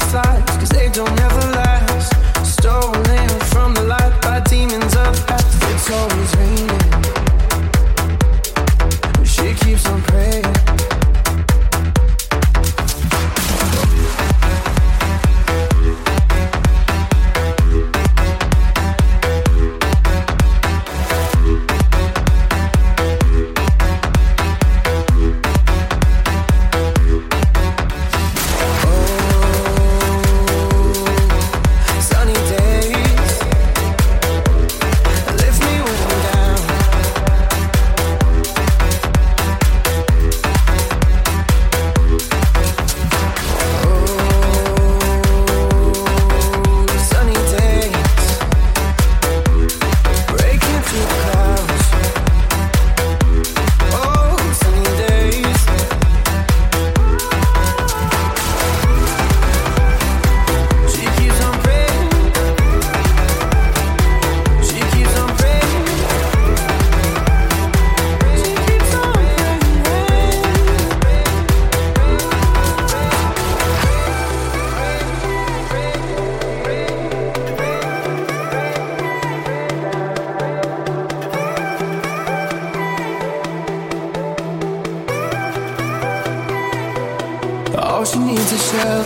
cause they don't ever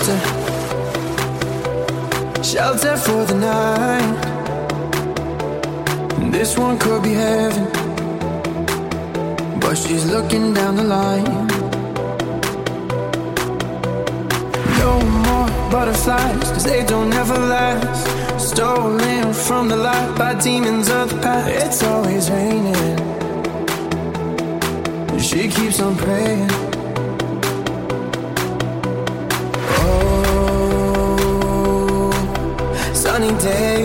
shelter, shelter for the night. This one could be heaven, but she's looking down the line. No more butterflies, cause they don't ever last. Stolen from the light by demons of the past. It's always raining. She keeps on praying. day.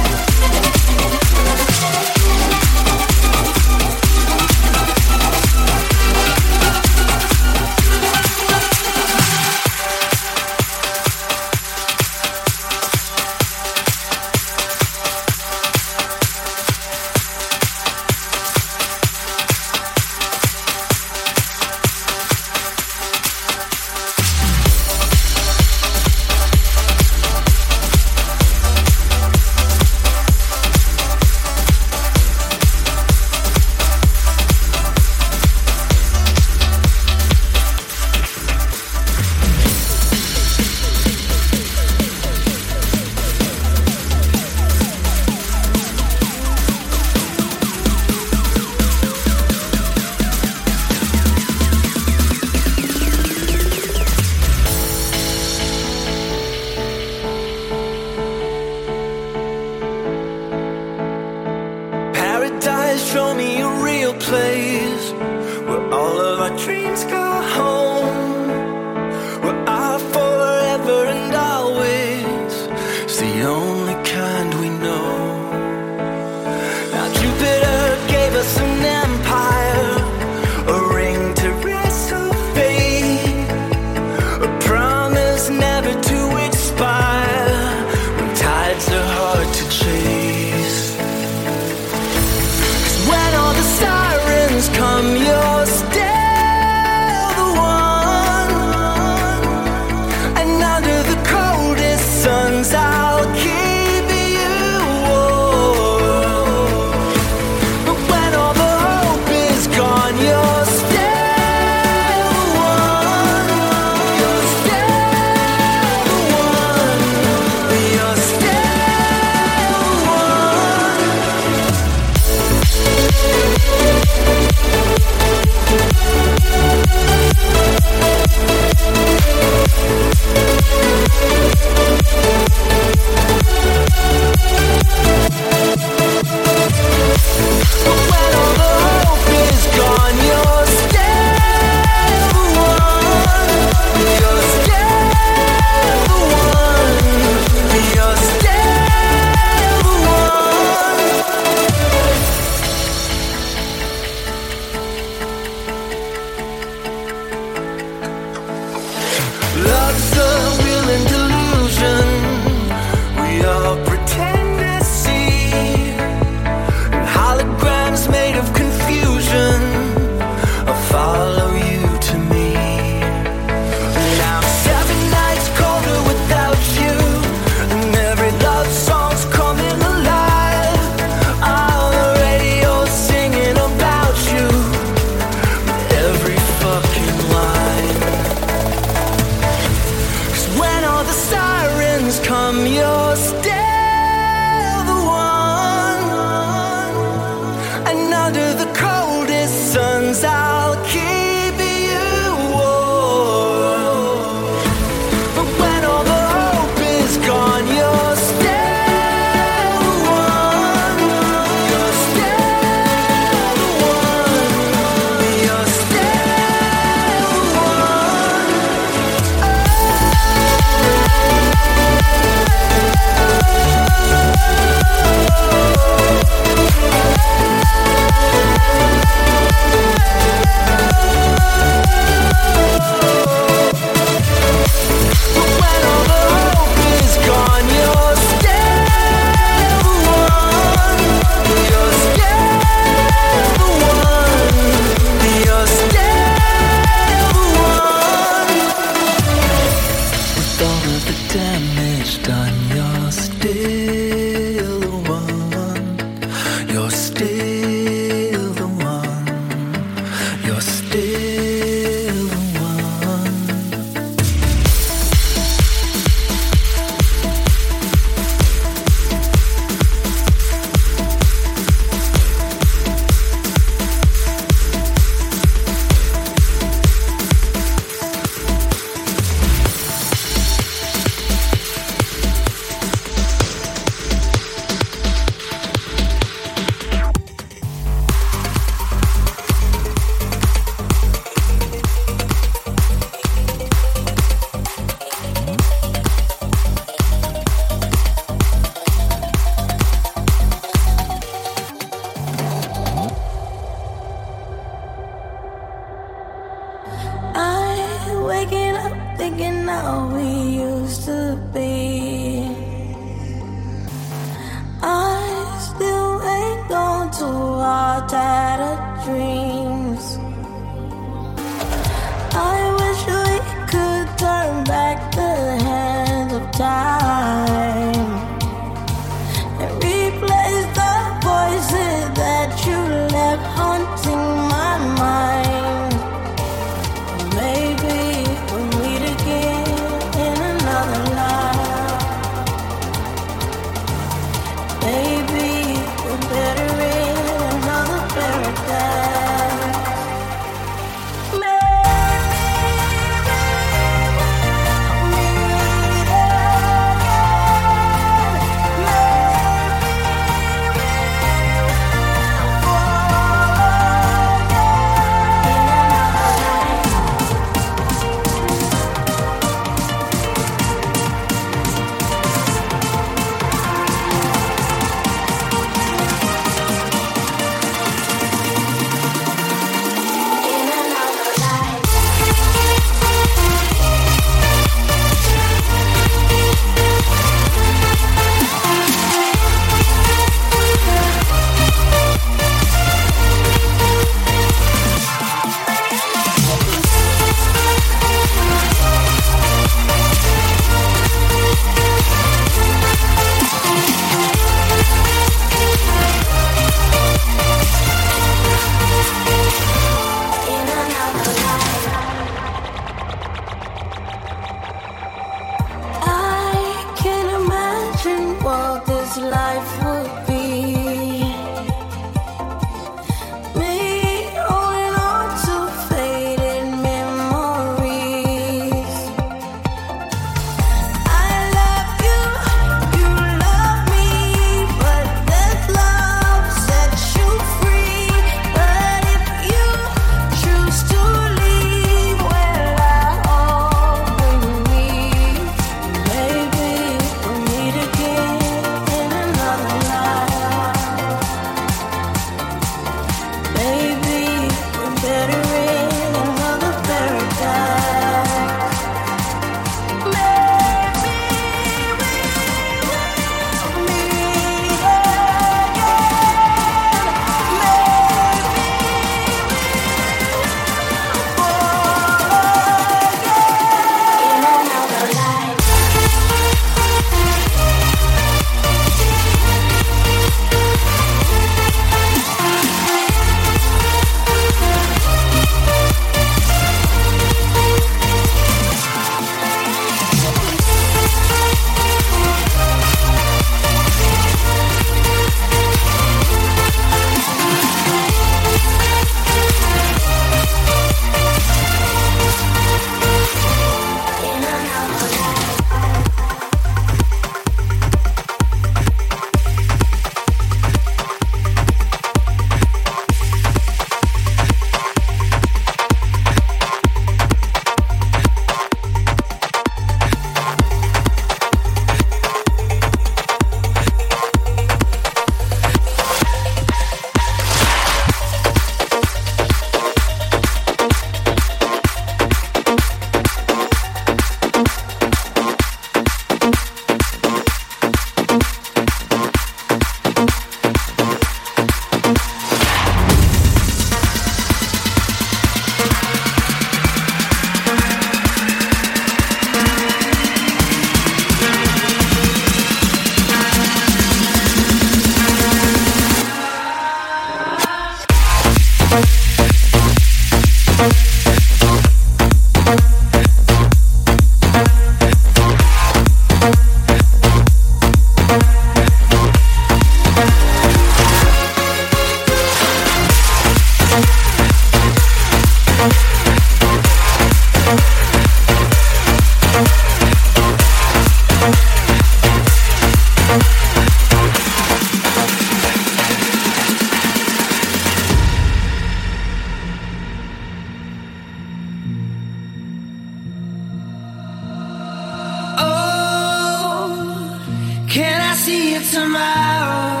See you tomorrow,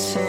Oh